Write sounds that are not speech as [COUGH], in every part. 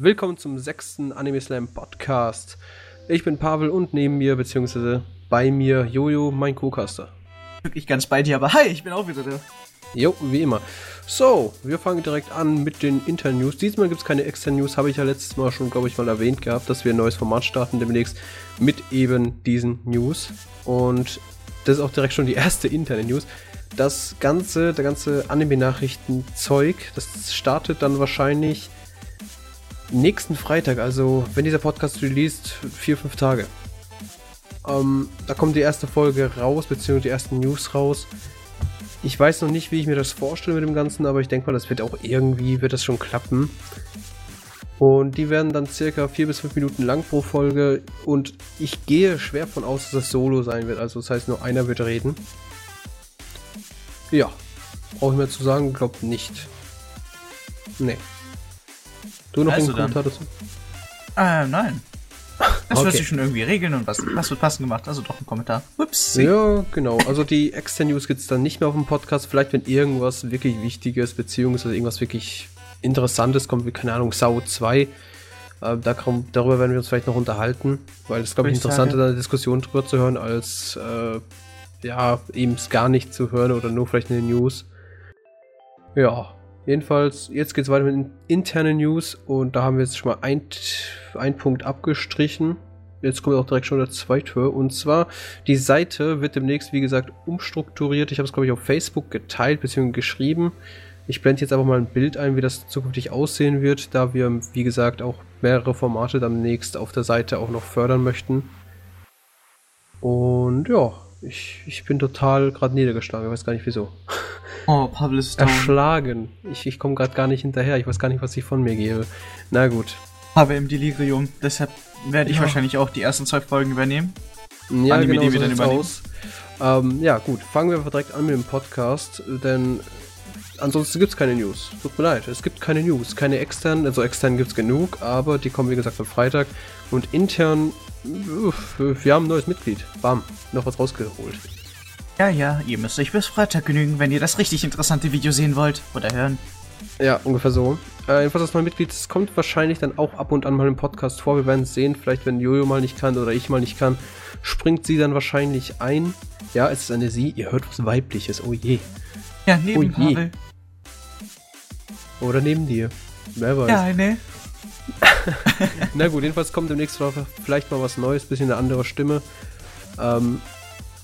Willkommen zum sechsten Anime Slam Podcast. Ich bin Pavel und neben mir, beziehungsweise bei mir, Jojo, mein Co-Caster. Wirklich ganz bei dir, aber hi, ich bin auch wieder da. Jo, wie immer. So, wir fangen direkt an mit den internen News. Diesmal gibt es keine externen News, habe ich ja letztes Mal schon, glaube ich, mal erwähnt gehabt, dass wir ein neues Format starten demnächst mit eben diesen News. Und das ist auch direkt schon die erste interne News. Das ganze, der ganze Anime-Nachrichten-Zeug, das startet dann wahrscheinlich nächsten Freitag, also wenn dieser Podcast released, vier, fünf Tage. Ähm, da kommt die erste Folge raus, beziehungsweise die ersten News raus. Ich weiß noch nicht, wie ich mir das vorstelle mit dem Ganzen, aber ich denke mal, das wird auch irgendwie, wird das schon klappen. Und die werden dann circa vier bis fünf Minuten lang pro Folge und ich gehe schwer von aus, dass das Solo sein wird. Also das heißt, nur einer wird reden. Ja, brauche ich mir zu sagen, glaub nicht. Nee. Du noch Also einen Kommentar dazu? Äh, nein. Das Okay. wird sich schon irgendwie regeln und was, was wird passend gemacht. Also doch ein Kommentar. Ups. Ja, genau. Also die externen News gibt es dann nicht mehr auf dem Podcast. Vielleicht, wenn irgendwas wirklich Wichtiges, beziehungsweise irgendwas wirklich Interessantes kommt, wie, keine Ahnung, Sau 2. Äh, da kommt, darüber werden wir uns vielleicht noch unterhalten, weil es, glaube ich, interessanter, da eine Diskussion drüber zu hören, als äh, ja, eben es gar nicht zu hören oder nur vielleicht in den News. Ja, jedenfalls, jetzt geht es weiter mit internen News und da haben wir jetzt schon mal ein, ein Punkt abgestrichen. Jetzt kommt auch direkt schon der zweite. Und zwar, die Seite wird demnächst, wie gesagt, umstrukturiert. Ich habe es, glaube ich, auf Facebook geteilt bzw. geschrieben. Ich blende jetzt einfach mal ein Bild ein, wie das zukünftig aussehen wird, da wir, wie gesagt, auch mehrere Formate demnächst auf der Seite auch noch fördern möchten. Und ja, ich, ich bin total gerade niedergeschlagen. Ich weiß gar nicht wieso. Oh, Pavel ist down. Erschlagen. Ich, ich komme gerade gar nicht hinterher. Ich weiß gar nicht, was ich von mir gebe. Na gut. Pavel im Delirium. Deshalb werde ich Ja. wahrscheinlich auch die ersten zwei Folgen übernehmen. Ja, Anime, genau die so wir dann sieht's übernehmen. aus. Ähm, ja, gut. Fangen wir einfach direkt an mit dem Podcast, denn ansonsten gibt es keine News. Tut mir leid, es gibt keine News. Keine externen, also extern gibt es genug, aber die kommen wie gesagt am Freitag. Und intern, wir haben ein neues Mitglied. Bam, noch was rausgeholt. Ja, ja, ihr müsst euch bis Freitag genügen, wenn ihr das richtig interessante Video sehen wollt oder hören. Ja, ungefähr so. Äh, jedenfalls das neue Mitglied, das kommt wahrscheinlich dann auch ab und an mal im Podcast vor. Wir werden es sehen. Vielleicht, wenn Jojo mal nicht kann oder ich mal nicht kann, springt sie dann wahrscheinlich ein. Ja, es ist eine Sie. Ihr hört was Weibliches. Oh je. Ja, neben Oh je. Pavel. Oder neben dir. Wer weiß. Ja, ne? [LAUGHS] Na gut, jedenfalls kommt demnächst vielleicht mal was Neues, bisschen eine andere Stimme. Ähm,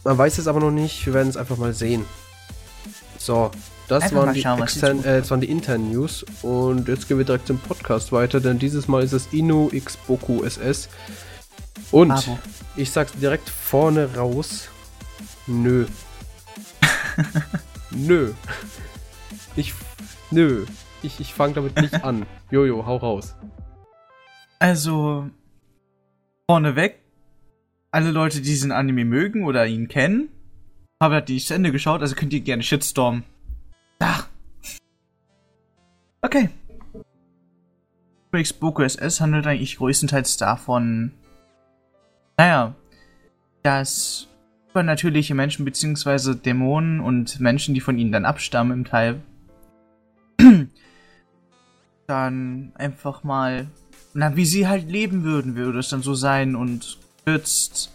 man weiß es aber noch nicht, wir werden es einfach mal sehen. So, das Einfach waren die, schauen, extern, äh, das waren die internen News und jetzt gehen wir direkt zum Podcast weiter, denn dieses Mal ist es Inu X Boku SS. Und Bravo. ich sag's direkt vorne raus. Nö. [LAUGHS] nö. Ich. Nö. Ich, ich fange damit nicht an. [LAUGHS] Jojo, hau raus. Also, vorneweg, alle Leute, die diesen Anime mögen oder ihn kennen, haben halt die zu Ende geschaut, also könnt ihr gerne Shitstorm. Ach. Okay. Breaks Boku SS handelt eigentlich größtenteils davon, naja, dass übernatürliche Menschen beziehungsweise Dämonen und Menschen, die von ihnen dann abstammen im Teil, [CLEARS THROAT] dann einfach mal na, wie sie halt leben würden, würde es dann so sein und schützt.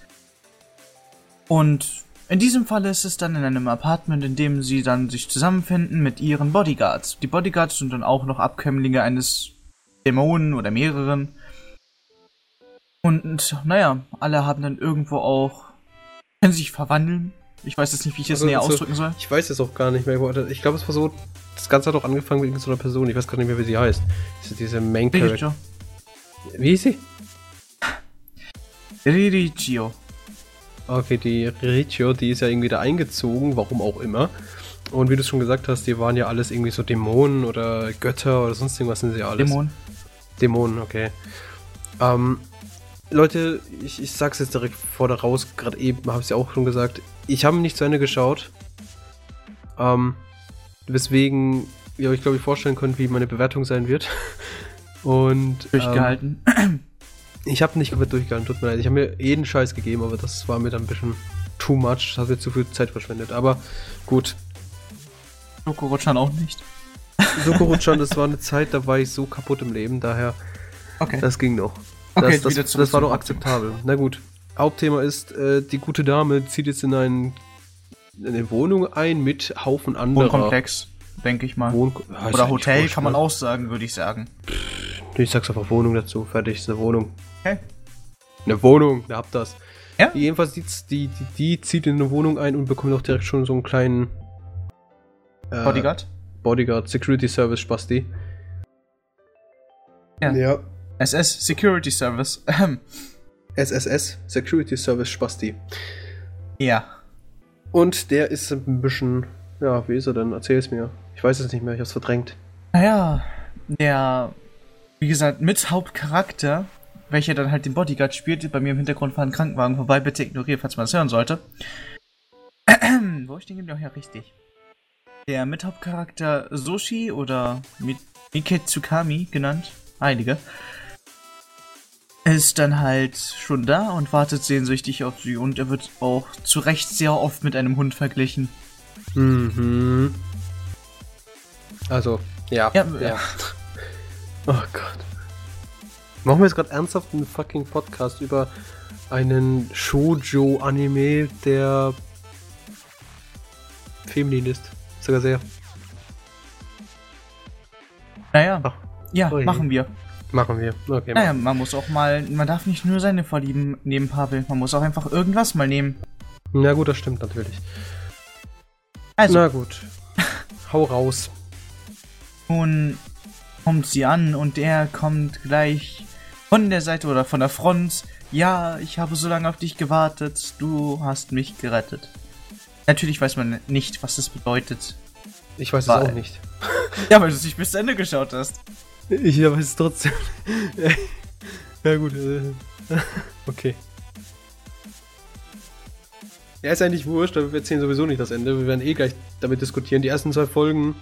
Und in diesem Fall ist es dann in einem Apartment, in dem sie dann sich zusammenfinden mit ihren Bodyguards. Die Bodyguards sind dann auch noch Abkömmlinge eines Dämonen oder mehreren. Und naja, alle haben dann irgendwo auch, können sich verwandeln. Ich weiß jetzt nicht, wie ich es Also, näher also, ausdrücken soll. Ich weiß es auch gar nicht mehr. Ich glaube, es war so. Das Ganze hat auch angefangen mit irgendeiner Person. Ich weiß gar nicht mehr, wie sie heißt. Diese, diese Main Character. Wie ist sie? Ririchio. Okay, die Riccio, die ist ja irgendwie da eingezogen, warum auch immer. Und wie du schon gesagt hast, die waren ja alles irgendwie so Dämonen oder Götter oder sonst irgendwas sind sie ja alles. Dämon. Dämonen, okay. Ähm, Leute, ich, ich sag's jetzt direkt vor der raus, gerade eben habe ich ja auch schon gesagt, ich habe nicht zu Ende geschaut. Ähm, weswegen ihr euch, glaube ich, vorstellen könnt, wie meine Bewertung sein wird. [LAUGHS] Und Durchgehalten. Ähm, ich habe nicht komplett durchgehalten, tut mir leid. Ich habe mir jeden Scheiß gegeben, aber das war mir dann ein bisschen too much. Das hat mir zu viel Zeit verschwendet. Aber gut. Schokorutschan auch nicht. Sokorutschan, [LAUGHS] das war eine Zeit, da war ich so kaputt im Leben, daher Okay. Das ging noch. Okay, das, das, das, zurück war doch akzeptabel. Na gut. Hauptthema ist, äh, die gute Dame zieht jetzt in, ein, in eine Wohnung ein mit Haufen anderer. Wohnkomplex, denke ich mal. Wohn Oder Hotel kann man auch sagen, würde ich sagen. Ich sag's einfach Wohnung dazu. Fertig, ist eine Wohnung. Okay. Eine Wohnung, ihr habt das. Ja? Jedenfalls sieht's, die, die, die zieht in eine Wohnung ein und bekommt auch direkt schon so einen kleinen äh, Bodyguard? Bodyguard, Security Service Spasti. Ja. ja. SS Security Service. Ähm, SSS, Security Service Spasti. ja. Und der ist ein bisschen, ja, wie ist er denn? Erzähl es mir. Ich weiß es nicht mehr, ich hab's verdrängt. Naja, der, wie gesagt, mit Hauptcharakter, welcher dann halt den Bodyguard spielt, bei mir im Hintergrund fahren Krankenwagen vorbei, bitte ignoriert, falls man es hören sollte. [CLEARS THROAT] Wo ich den ja richtig. Der Mithauptcharakter Soshi oder Mi- Mike Tsukami genannt, Heilige, ist dann halt schon da und wartet sehnsüchtig auf sie und er wird auch zu Recht sehr oft mit einem Hund verglichen. Mhm. Also, ja. Ja, ja. [LAUGHS] Oh Gott. Machen wir jetzt gerade ernsthaft einen fucking Podcast über einen Shoujo-Anime, der feminin ist. Sogar sehr. Naja, Ach, ja, ui. machen wir. machen wir. Okay, Naja, man muss auch mal, man darf nicht nur seine Vorlieben nehmen, Pavel. Man muss auch einfach irgendwas mal nehmen. Na gut, das stimmt natürlich. Also, Na gut. [LAUGHS] Hau raus. nun kommt sie an und er kommt gleich von der Seite oder von der Front. Ja, ich habe so lange auf dich gewartet. Du hast mich gerettet. Natürlich weiß man nicht, was das bedeutet. Ich weiß es Weil- auch nicht. Ja, weil du es nicht bis zu Ende geschaut hast. Ich weiß es trotzdem. [LAUGHS] ja gut. äh, [LAUGHS] Okay. Ja, ist eigentlich wurscht, aber wir erzählen sowieso nicht das Ende. Wir werden eh gleich damit diskutieren. Die ersten zwei Folgen.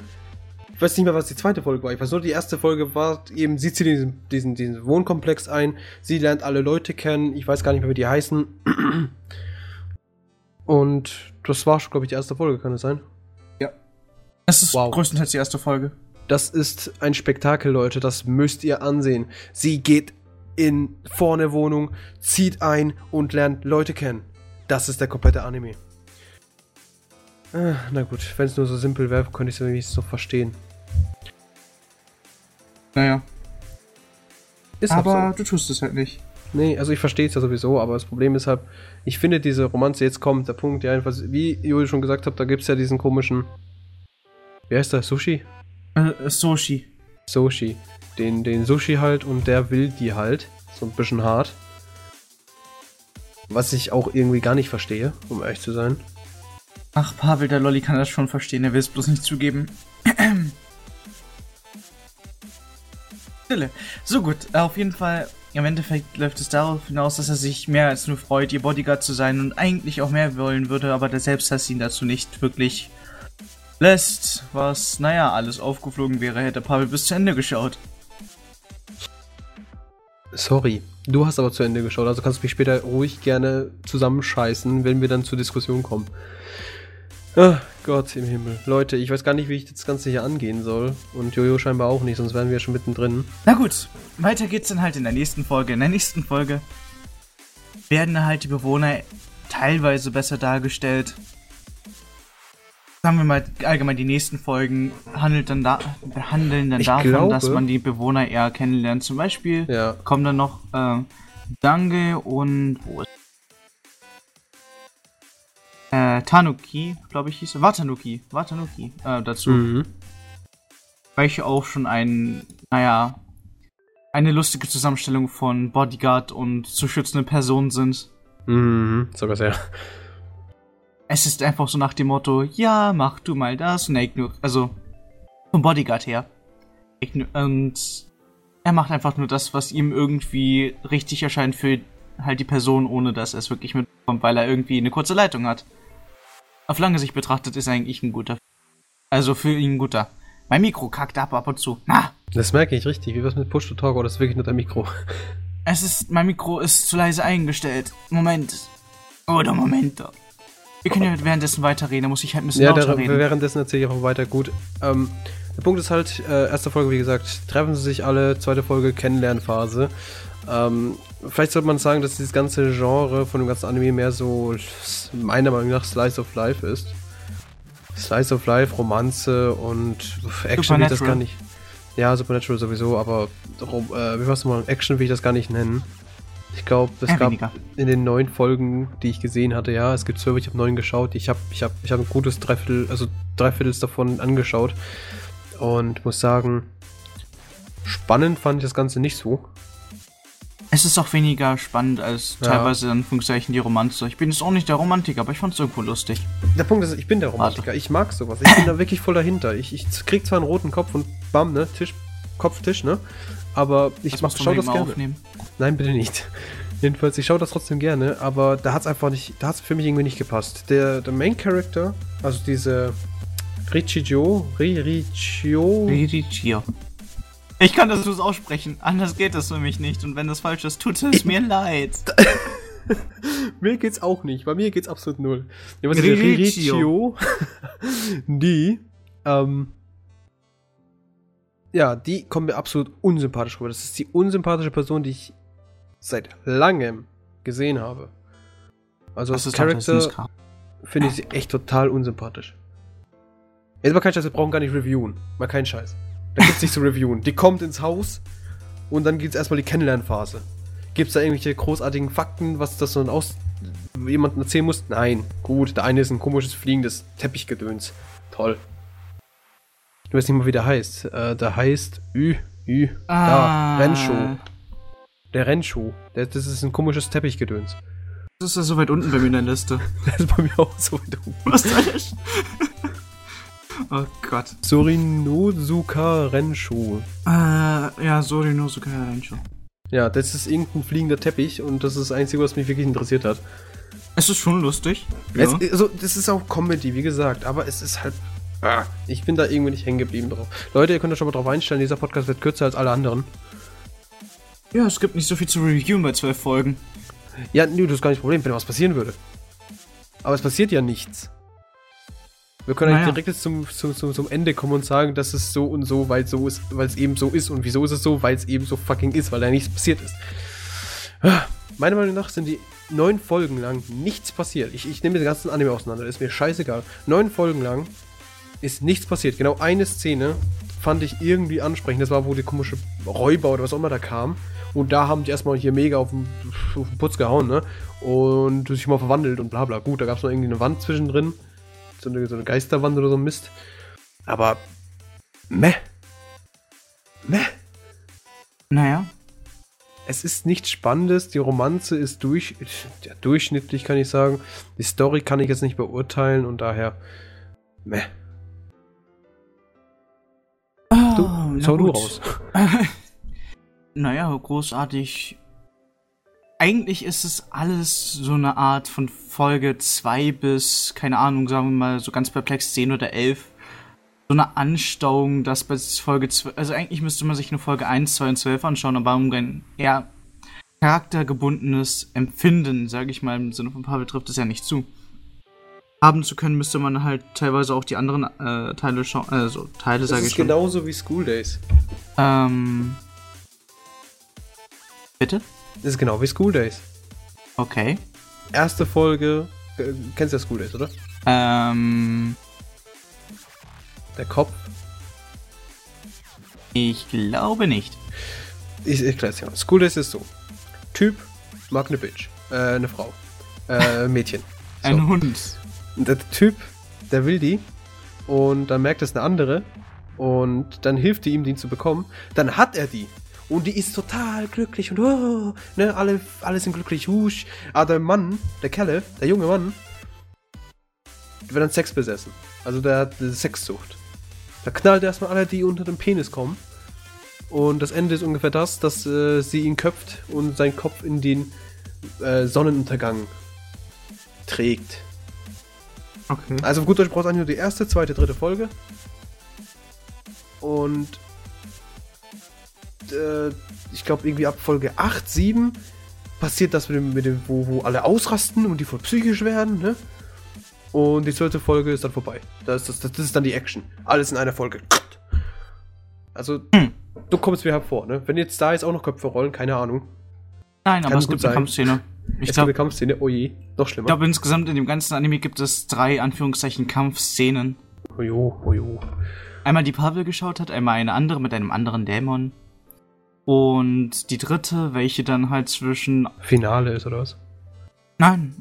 Ich weiß nicht mehr, was die zweite Folge war. Ich weiß nur, die erste Folge war eben, sie zieht diesen, diesen, diesen Wohnkomplex ein. Sie lernt alle Leute kennen. Ich weiß gar nicht mehr, wie die heißen. [CLEARS THROAT] Und das war schon, glaube ich, die erste Folge, kann es sein? Das ist Wow. größtenteils die erste Folge. Das ist ein Spektakel, Leute. Das müsst ihr ansehen. Sie geht in vorne Wohnung, zieht ein und lernt Leute kennen. Das ist der komplette Anime. Ah, na gut, wenn es nur so simpel wäre, könnte ich es wenigstens noch verstehen. Naja. Ist halt Aber so. du tust es halt nicht. Nee, also ich verstehe es ja sowieso, aber das Problem ist halt, ich finde diese Romanze, jetzt kommt der Punkt, ja, jedenfalls, wie Juli schon gesagt hat, da gibt es ja diesen komischen. Wie heißt der? Sushi? Äh, Soshi. Sushi. Den, den Sushi halt und der will die halt. So ein bisschen hart. Was ich auch irgendwie gar nicht verstehe, um ehrlich zu sein. Ach, Pavel, der Lolli kann das schon verstehen, er will es bloß nicht zugeben. [CLEARS THROAT] Stille. So gut, äh, auf jeden Fall, im Endeffekt läuft es darauf hinaus, dass er sich mehr als nur freut, ihr Bodyguard zu sein und eigentlich auch mehr wollen würde, aber der Selbsthass ihn dazu nicht wirklich lässt. Was, naja, alles aufgeflogen wäre, hätte Pavel bis zu Ende geschaut. Sorry. Du hast aber zu Ende geschaut, also kannst du mich später ruhig gerne zusammenscheißen, wenn wir dann zur Diskussion kommen. Ach Gott im Himmel. Leute, ich weiß gar nicht, wie ich das Ganze hier angehen soll. Und Jojo scheinbar auch nicht, sonst wären wir schon mittendrin. Na gut, weiter geht's dann halt in der nächsten Folge. In der nächsten Folge werden halt die Bewohner teilweise besser dargestellt. Sagen wir mal, allgemein die nächsten Folgen handelt dann da, handeln dann Ich davon, glaube- dass man die Bewohner eher kennenlernt. Zum Beispiel Ja. kommen dann noch äh, Dange und wo ist äh, Tanuki, glaube ich hieß er. Watanuki, Watanuki äh, dazu Mhm. welche auch schon ein, naja, eine lustige Zusammenstellung von Bodyguard und zu schützenden Personen sind. Mhm. Sogar sehr. Es ist einfach so nach dem Motto, ja, mach du mal das und er ignoriert, also vom Bodyguard her. Und er macht einfach nur das, was ihm irgendwie richtig erscheint für halt die Person, ohne dass er es wirklich mitbekommt, weil er irgendwie eine kurze Leitung hat. Auf lange Sicht betrachtet ist er eigentlich ein guter. Also für ihn ein guter. Mein Mikro kackt ab ab und zu. Na, Das merke ich richtig. Wie was mit Push to Talk oder ist wirklich nur dein Mikro? Es ist, mein Mikro ist zu leise eingestellt. Moment. Oder Moment. Wir können ja währenddessen weiterreden, da muss ich halt ein bisschen Ja, lauter reden. währenddessen erzähle ich auch weiter. Gut. Ähm, Der Punkt ist halt, äh, erste Folge, wie gesagt, treffen sie sich alle, zweite Folge Kennenlernphase. Ähm, vielleicht sollte man sagen, dass dieses ganze Genre von dem ganzen Anime mehr so, meiner Meinung nach, Slice of Life ist. Slice of Life, Romanze und Action will ich das gar nicht. Ja, Supernatural sowieso, aber äh, wie war's nochmal? Action will ich das gar nicht nennen. Ich glaube, es ja, gab weniger. in den neun Folgen, die ich gesehen hatte, ja, es gibt zwölf, ich habe neun geschaut. Ich habe ich hab, ich hab ein gutes Dreiviertel, also Dreiviertels davon angeschaut. Und muss sagen, spannend fand ich das Ganze nicht so. Es ist auch weniger spannend als ja. teilweise in Anführungszeichen die Romanze. Ich bin jetzt auch nicht der Romantiker, aber ich fand es irgendwo lustig. Der Punkt ist, ich bin der Romantiker. Warte. Ich mag sowas. Ich bin da wirklich voll dahinter. Ich, ich krieg zwar einen roten Kopf und bam, ne? Tisch, Kopf, Tisch, ne? Aber ich mach, schau das gerne. Aufnehmen? Nein, bitte nicht. [LAUGHS] Jedenfalls, ich schaue das trotzdem gerne, aber da hat es einfach nicht, da hat es für mich irgendwie nicht gepasst. Der, der Main Character, also diese Richio, Richio. Richio. Ich kann das bloß aussprechen, anders geht das für mich nicht. Und wenn das falsch ist, tut es mir [LAUGHS] leid. [LAUGHS] mir geht's auch nicht, bei mir geht's absolut null. Ja, was Richio. die, ähm, ja, die kommt mir absolut unsympathisch rüber. Das ist die unsympathische Person, die ich seit langem gesehen habe. Also als Charakter finde ich sie echt total unsympathisch. Jetzt mal kein Scheiß, wir brauchen gar nicht reviewen. Mal keinen Scheiß. Da gibt's nicht zu reviewen. Die kommt ins Haus und dann geht's erstmal die Kennenlernphase. Gibt's da irgendwelche großartigen Fakten, was das so aus jemandem erzählen muss? Nein. Gut, der eine ist ein komisches fliegendes Teppichgedöns. Toll. Ich weiß nicht mal, wie der heißt. Äh, der heißt Ü, Ü, ah. da, Renshow. Der Rennschuh. Der, das ist ein komisches Teppichgedöns. Das ist ja so weit unten bei mir in der Liste. [LAUGHS] das ist bei mir auch so weit unten. Was ist Oh Gott. Sorinosuka Rennschuh. Äh, ja, Sorinosuka Rennschuh. Ja, das ist irgendein fliegender Teppich und das ist das Einzige, was mich wirklich interessiert hat. Es ist schon lustig. Ja. Es, also, das ist auch Comedy, wie gesagt, aber es ist halt. Ah, ich bin da irgendwie nicht hängen geblieben drauf. Leute, ihr könnt euch schon mal drauf einstellen, dieser Podcast wird kürzer als alle anderen. Ja, es gibt nicht so viel zu reviewen bei zwölf Folgen. Ja, nö, das ist gar nicht das Problem, wenn was passieren würde. Aber es passiert ja nichts. Wir können naja. direkt jetzt zum, zum, zum, zum Ende kommen und sagen, dass es so und so, weil so ist, weil es eben so ist. Und wieso ist es so? Weil es eben so fucking ist, weil da nichts passiert ist. Meiner Meinung nach sind die neun Folgen lang nichts passiert. Ich, ich nehme den ganzen Anime auseinander, ist mir scheißegal. Neun Folgen lang ist nichts passiert. Genau eine Szene fand ich irgendwie ansprechend. Das war, wo die komische Räuber oder was auch immer da kam. Und da haben die erstmal hier mega auf den, auf den Putz gehauen, ne? Und sich mal verwandelt und bla bla. Gut, da gab es noch irgendwie eine Wand zwischendrin. So eine, so eine Geisterwand oder so ein Mist. Aber. Meh. Meh. Naja. Es ist nichts Spannendes. Die Romanze ist durch, ja, durchschnittlich, kann ich sagen. Die Story kann ich jetzt nicht beurteilen und daher. Meh. Oh, du, schau du raus. [LAUGHS] naja, großartig. Eigentlich ist es alles so eine Art von Folge 2 bis, keine Ahnung, sagen wir mal, so ganz perplex 10 oder 11. So eine Anstauung, dass bei Folge 2, also eigentlich müsste man sich eine Folge 1, 2 und 12 anschauen, aber um ein eher charaktergebundenes Empfinden, sage ich mal, im Sinne von Pavel trifft es ja nicht zu haben zu können, müsste man halt teilweise auch die anderen äh, Teile schauen. Also Teile, sage ich schon. Das ist genauso wie School Days. Ähm. Bitte? Das ist genau wie School Days. Okay. Erste Folge. Äh, kennst du ja School Days, oder? Ähm. Der Kopf. Ich glaube nicht. Ich erkläre es ja. School Days ist so. Typ mag eine Bitch. Äh, eine Frau. Äh, Mädchen. [LAUGHS] So. Ein Hund. Und der Typ, der will die. Und dann merkt es eine andere. Und dann hilft die ihm, den zu bekommen. Dann hat er die. Und die ist total glücklich und oh, ne, alle, alle sind glücklich, husch. Aber der Mann, der Kelle, der junge Mann, wird dann Sex besessen. Also der hat eine Sexsucht. Da knallt er erstmal alle, die unter dem Penis kommen. Und das Ende ist ungefähr das, dass äh, sie ihn köpft und seinen Kopf in den äh, Sonnenuntergang trägt. Okay. Also gut Deutsch brauchst du eigentlich nur die erste, zweite, dritte Folge. Und äh, ich glaube irgendwie ab Folge 8, 7 passiert das mit dem, mit dem wo, wo alle ausrasten und die voll psychisch werden, ne? Und die zwölfte Folge ist dann vorbei. Das ist, das, das ist dann die Action. Alles in einer Folge. Also, Hm. du kommst mir hervor, ne? Wenn jetzt da jetzt auch noch Köpfe rollen, keine Ahnung. Nein, aber Kann es gut gibt eine sein. Kampfszene. Ich es glaube, gibt eine Kampfszene, oh je, noch schlimmer. Ich glaube, insgesamt in dem ganzen Anime gibt es drei Anführungszeichen Kampfszenen. oh jo, oh. Einmal die Pavel geschaut hat, einmal eine andere mit einem anderen Dämon. Und die dritte, welche dann halt zwischen. Finale ist, oder was? Nein,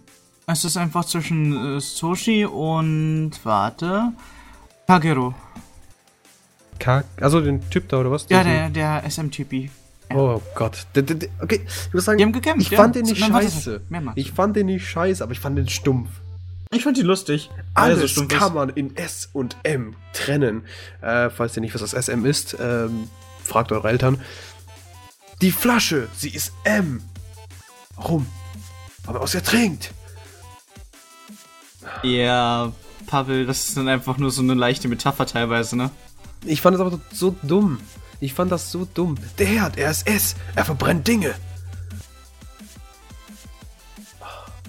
es ist einfach zwischen äh, Soshi und. Warte. Kagero. Kack. Also den Typ da, oder was? Ja, der, der SM-Typi. Oh Gott. D- d- d- Okay, ich muss sagen, Die haben gekämpft. ich ja. fand den nicht Nein, scheiße. Ich fand den nicht scheiße, aber ich fand den stumpf. Ich fand die lustig. Alles kann man in S und M trennen. Äh, falls ihr nicht wisst, was SM ist, ähm, fragt eure Eltern. Die Flasche, sie ist M. Warum? Man aus ihr trinkt. Ja, Pavel, das ist dann einfach nur so eine leichte Metapher teilweise, ne? Ich fand das aber so dumm. Ich fand das so dumm. Der Herd, er ist S. Er verbrennt Dinge.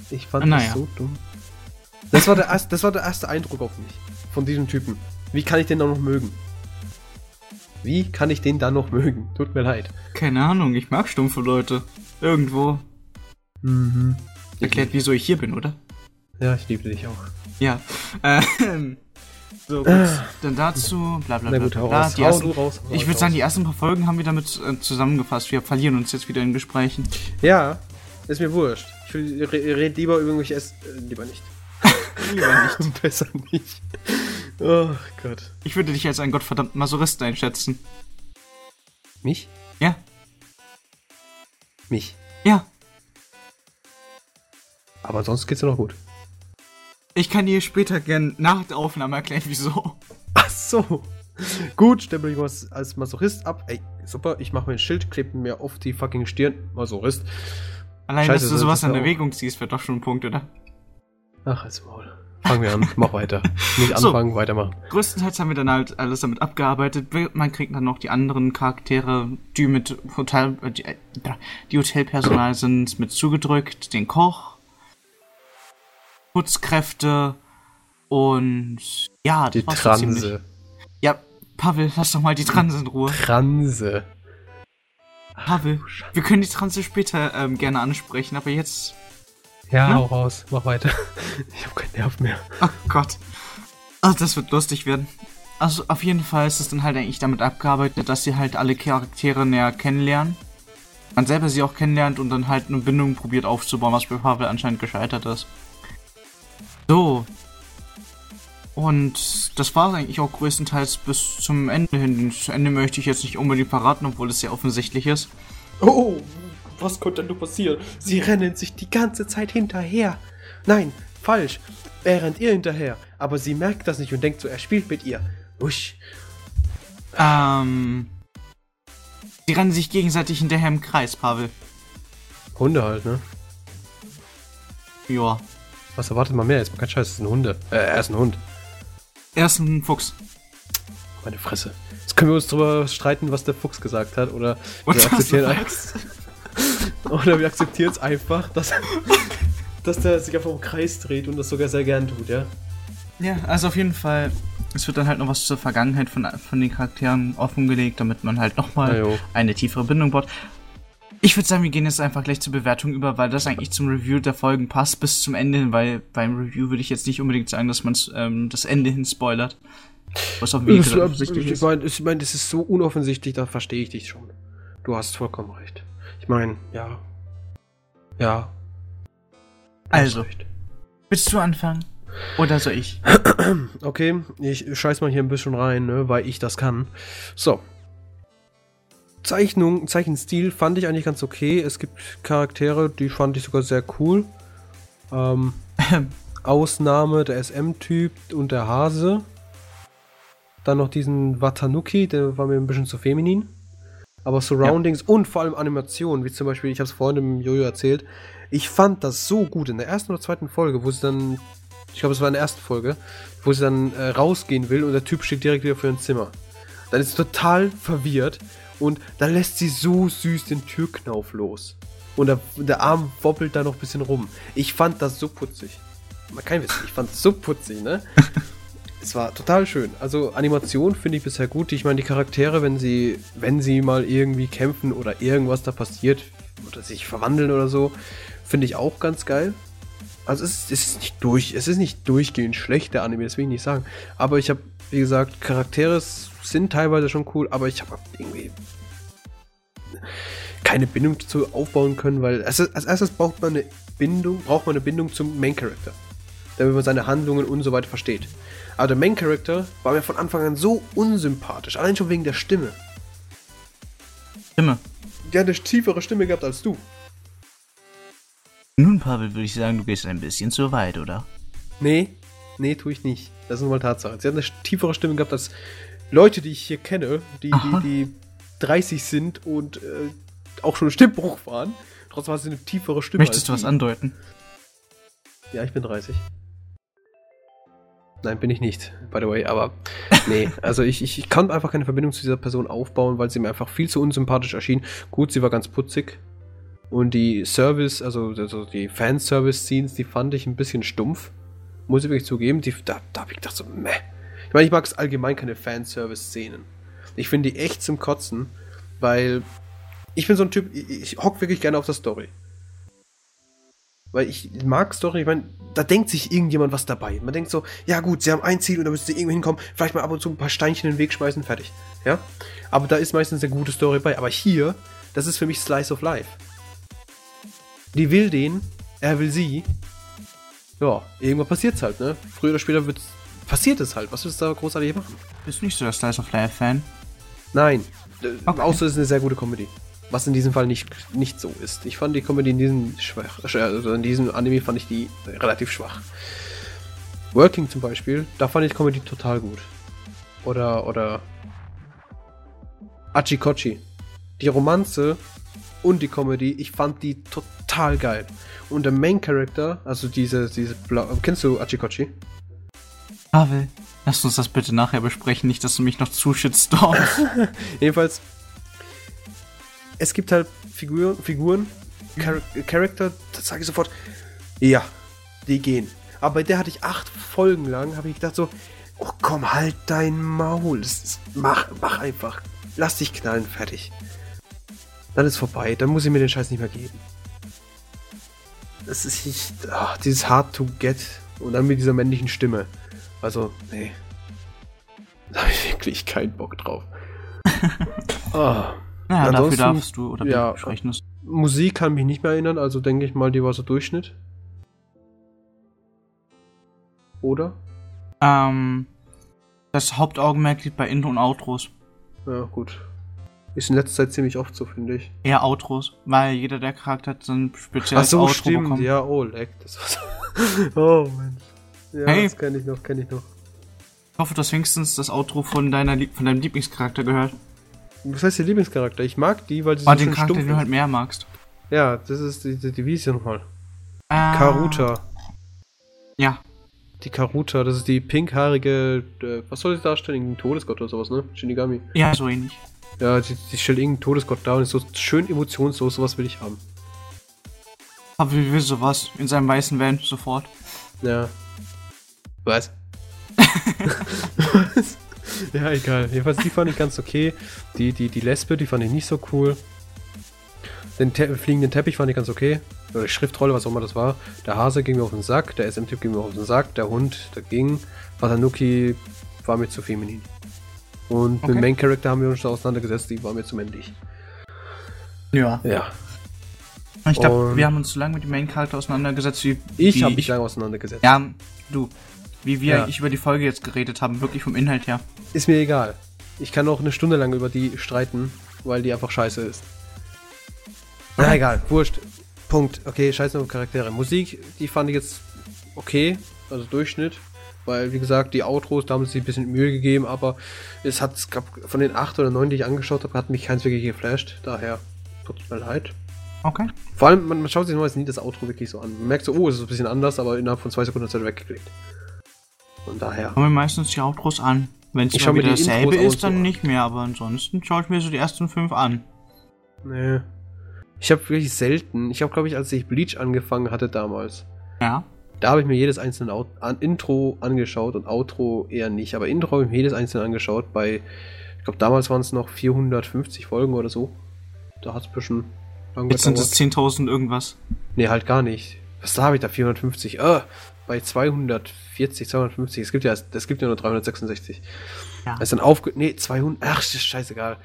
Ich fand Naja. das so dumm. Das war, der erste, das war der erste Eindruck auf mich. Von diesem Typen. Wie kann ich den dann noch mögen? Wie kann ich den dann noch mögen? Tut mir leid. Keine Ahnung, ich mag stumpfe Leute. Irgendwo. Mhm. Erklärt, wieso ich hier bin, oder? Ja, ich liebe dich auch. Ja. Ähm, so, gut. Dann dazu, bla bla bla. gut, bla, bla. raus. Ersten, raus. ich würde sagen, die ersten paar Folgen haben wir damit äh, zusammengefasst. Wir verlieren uns jetzt wieder in Gesprächen. Ja, ist mir wurscht. Ich re- red lieber über irgendwelche S... Äh, lieber nicht. Lieber nicht. [LAUGHS] Besser nicht. Oh Gott. Ich würde dich als einen gottverdammten Masochisten einschätzen. Mich? Ja? Mich. Ja. Aber sonst geht's ja noch gut. Ich kann dir später gern nach der Aufnahme erklären, wieso. Ach so. Gut, stempel ich was als Masochist ab. Ey, super, ich mache mir ein Schild, klebe mir auf die fucking Stirn. Masochist. Allein, Scheiße, dass du sowas in Erwägung ziehst, wird doch schon ein Punkt, oder? Ach, als Maul. Fangen wir an, mach weiter. [LAUGHS] Nicht So. anfangen, weitermachen. Größtenteils haben wir dann halt alles damit abgearbeitet. Man kriegt dann noch die anderen Charaktere, die mit Hotel, äh, die, äh, die Hotelpersonal sind, mit zugedrückt. Den Koch, Putzkräfte und ja, das Die so. Transe. Ja, Pavel, lass doch mal die Transe in Ruhe. Transe. Pavel, wir können die Transe später ähm, gerne ansprechen, aber jetzt. Ja, Ne? hau raus, mach weiter. [LAUGHS] Ich hab keinen Nerv mehr. Oh Gott. Also das wird lustig werden. Also auf jeden Fall ist es dann halt eigentlich damit abgearbeitet, dass sie halt alle Charaktere näher kennenlernen. Man selber sie auch kennenlernt und dann halt eine Bindung probiert aufzubauen, was bei Pavel anscheinend gescheitert ist. So. Und das war eigentlich auch größtenteils bis zum Ende hin. Das Ende möchte ich jetzt nicht unbedingt verraten, obwohl es sehr offensichtlich ist. Oh, was konnte denn nur passieren? Sie rennen sich die ganze Zeit hinterher. Nein, falsch. Er rennt ihr hinterher. Aber sie merkt das nicht und denkt so, er spielt mit ihr. Usch. Ähm. Sie rennen sich gegenseitig hinterher im Kreis, Pavel. Hunde halt, ne? Ja. Was erwartet man mehr? Jetzt mal kein Scheiß, das ist ein Hunde. Äh, er ist ein Hund. Er ist ein Fuchs. Meine Fresse. Jetzt können wir uns drüber streiten, was der Fuchs gesagt hat. Oder wir was akzeptieren. [LAUGHS] [LAUGHS] oder wir akzeptieren es einfach, dass, dass der sich einfach im Kreis dreht und das sogar sehr gern tut, ja? Ja, also auf jeden Fall, es wird dann halt noch was zur Vergangenheit von, von den Charakteren offengelegt, damit man halt nochmal jo. eine tiefere Bindung baut. Ich würde sagen, wir gehen jetzt einfach gleich zur Bewertung über, weil das eigentlich zum Review der Folgen passt bis zum Ende hin, weil beim Review würde ich jetzt nicht unbedingt sagen, dass man ähm, das Ende hin spoilert. Was auf jeden Ich, Fall offensichtlich ich ist. meine, ich mein, das ist so unoffensichtlich, da verstehe ich dich schon. Du hast vollkommen recht. Ich meine, ja. Ja. Also. Willst du anfangen? Oder soll ich? [CLEARS THROAT] Okay, ich scheiß mal hier ein bisschen rein, ne, weil ich das kann. So. Zeichnung, Zeichenstil fand ich eigentlich ganz okay. Es gibt Charaktere, die fand ich sogar sehr cool. Ähm, [LAUGHS] Ausnahme der SM-Typ und der Hase. Dann noch diesen Watanuki, der war mir ein bisschen zu feminin. Aber Surroundings und vor allem Animationen, wie zum Beispiel, ich habe es vorhin im Jojo erzählt, ich fand das so gut in der ersten oder zweiten Folge, wo sie dann, ich glaube, es war in der ersten Folge, wo sie dann äh, rausgehen will und der Typ steht direkt wieder vor ihrem Zimmer. Dann ist sie total verwirrt und dann lässt sie so süß den Türknauf los. Und der, der Arm wobbelt da noch ein bisschen rum. Ich fand das so putzig. Man kann wissen, ich fand es so putzig, ne? [LAUGHS] es war total schön. Also Animation finde ich bisher gut. Ich meine, die Charaktere, wenn sie, wenn sie mal irgendwie kämpfen oder irgendwas da passiert oder sich verwandeln oder so, finde ich auch ganz geil. Also es ist, nicht durch, es ist nicht durchgehend schlecht, der Anime, das will ich nicht sagen. Aber ich habe, wie gesagt, Charaktere sind teilweise schon cool, aber ich habe irgendwie keine Bindung dazu aufbauen können, weil als, als erstes braucht man eine Bindung, braucht man eine Bindung zum Main Character, damit man seine Handlungen und so weiter versteht. Aber der Main Character war mir von Anfang an so unsympathisch, allein schon wegen der Stimme. Stimme. Der hat eine tiefere Stimme gehabt als du. Nun, Pavel, würde ich sagen, du gehst ein bisschen zu weit, oder? Nee, nee, tue ich nicht. Das ist nun mal Tatsache. Sie hat eine tiefere Stimme gehabt als Leute, die ich hier kenne, die, die, die 30 sind und äh, auch schon Stimmbruch waren. Trotzdem hat sie eine tiefere Stimme. Möchtest du was andeuten? Ja, ich bin 30. Nein, bin ich nicht, by the way, aber nee, [LAUGHS] also ich, ich, ich kann einfach keine Verbindung zu dieser Person aufbauen, weil sie mir einfach viel zu unsympathisch erschien. Gut, sie war ganz putzig, und die Service, also, also die Fanservice-Scenes, die fand ich ein bisschen stumpf. Muss ich wirklich zugeben. Die, da da habe ich gedacht so, meh. Ich meine, ich mag es allgemein keine Fanservice-Szenen. Ich finde die echt zum Kotzen, weil ich bin so ein Typ, ich, ich hock wirklich gerne auf der Story. Weil ich mag Story, ich meine, da denkt sich irgendjemand was dabei. Man denkt so, ja gut, sie haben ein Ziel und da müssen sie irgendwo hinkommen, vielleicht mal ab und zu ein paar Steinchen in den Weg schmeißen, fertig. Ja? Aber da ist meistens eine gute Story bei. Aber hier, das ist für mich Slice of Life. Die will den, er will sie. Ja, irgendwann passiert's halt, ne? Früher oder später wird's, passiert es halt. Was willst du da großartig machen? Bist du nicht so der Slice of Life Fan? Nein. Okay. Außer es ist eine sehr gute Comedy. Was in diesem Fall nicht, nicht so ist. Ich fand die Comedy in diesem schwach, also in diesem Anime fand ich die relativ schwach. Working zum Beispiel, da fand ich Comedy total gut. Oder, oder Achikochi. Die Romanze und die Comedy, ich fand die total geil. Und der Main Character, also diese, diese Blau kennst du Achikochi? Pavel, lass uns das bitte nachher besprechen, nicht, dass du mich noch zuschützt. [LAUGHS] Jedenfalls, es gibt halt Figuren, Figuren Char Charakter, das sage ich sofort, ja, die gehen. Aber bei der hatte ich acht Folgen lang, habe ich gedacht so, oh komm, halt dein Maul, ist, mach, mach einfach, lass dich knallen, fertig dann ist vorbei. Dann muss ich mir den Scheiß nicht mehr geben. Das ist nicht. Ach, dieses Hard to Get. Und dann mit dieser männlichen Stimme. Also, nee. Da habe ich wirklich keinen Bock drauf. oh. [LAUGHS] Naja, dafür darfst du oder ja, Musik kann mich nicht mehr erinnern, also denke ich mal, die war so Durchschnitt. Oder? Ähm, das Hauptaugenmerk liegt bei Intro und Outros. Ja, gut. Ist in letzter Zeit ziemlich oft so, finde ich. Eher Outros, weil jeder der Charakter hat so ein spezielles Ach so, Outro stimmt. bekommen. Ja, oh, leck. Das war so. [LAUGHS] oh, Mensch. Ja, hey. das kenne ich noch, kenne ich noch. Ich hoffe, du hast wenigstens das Outro von, deiner, von deinem Lieblingscharakter gehört. Was heißt der Lieblingscharakter? Ich mag die, weil sie oh, so den Charakter, den du halt mehr magst. Ja, das ist die, die, die wie ist sie nochmal? Ah. Karuta. Ja. Die Karuta, das ist die pinkhaarige, äh, was soll sie darstellen? Ein Todesgott oder sowas, ne? Shinigami. Ja, so ähnlich. Ja, die, die stellt irgendeinen Todesgott da und ist so schön emotionslos, sowas will ich haben. Aber wie will sowas? In seinem weißen Van sofort. Ja. Was? [LAUGHS] [LAUGHS] Was? Ja, egal. Jedenfalls, die fand ich ganz okay. Die, die, die Lesbe, die fand ich nicht so cool. Den Te fliegenden Teppich fand ich ganz okay. Oder die Schriftrolle, was auch immer das war. Der Hase ging mir auf den Sack, der SM-Typ ging mir auf den Sack, der Hund, der ging. Watanuki war mir zu feminin. Und okay. mit dem Main Character haben wir uns da auseinandergesetzt, die war mir zu männlich. Ja. Ja. Ich glaube, wir haben uns so lange mit dem Main Character auseinandergesetzt, wie. Ich habe mich lange auseinandergesetzt. Ja, du. Wie wir ja. ich über die Folge jetzt geredet haben, wirklich vom Inhalt her. Ist mir egal. Ich kann auch eine Stunde lang über die streiten, weil die einfach scheiße ist. Na egal, wurscht. Punkt. Okay, scheiße auf Charaktere. Musik, die fand ich jetzt okay, also Durchschnitt. Weil, wie gesagt, die Outros, da haben sie sich ein bisschen Mühe gegeben, aber es hat es gab von den acht oder neun, die ich angeschaut habe, hat mich keins wirklich geflasht. Daher tut es mir leid. Okay. Vor allem, man, man schaut sich normalerweise nie das Outro wirklich so an. Man merkt so, oh, es ist ein bisschen anders, aber innerhalb von zwei Sekunden ist er weggeklickt. Von daher. Schauen wir meistens die Outros an. Wenn es mal wieder dasselbe ist, dann nicht mehr, aber ansonsten schaue ich mir so die ersten fünf an. Nee. Ich habe wirklich selten, ich habe glaube ich, als ich Bleach angefangen hatte damals, ja Da habe ich mir jedes einzelne Out an Intro angeschaut und Outro eher nicht. Aber Intro habe ich mir jedes einzelne angeschaut. Bei, ich glaube, damals waren es noch 450 Folgen oder so. Da hat es ein bisschen lang Jetzt sind es 10.000 irgendwas. Nee, halt gar nicht. Was da habe ich da? 450? Ah, bei 240, 250. Es gibt ja, es gibt ja nur 366. Ja. Das ist dann aufge... Nee, 200... Ach, scheißegal.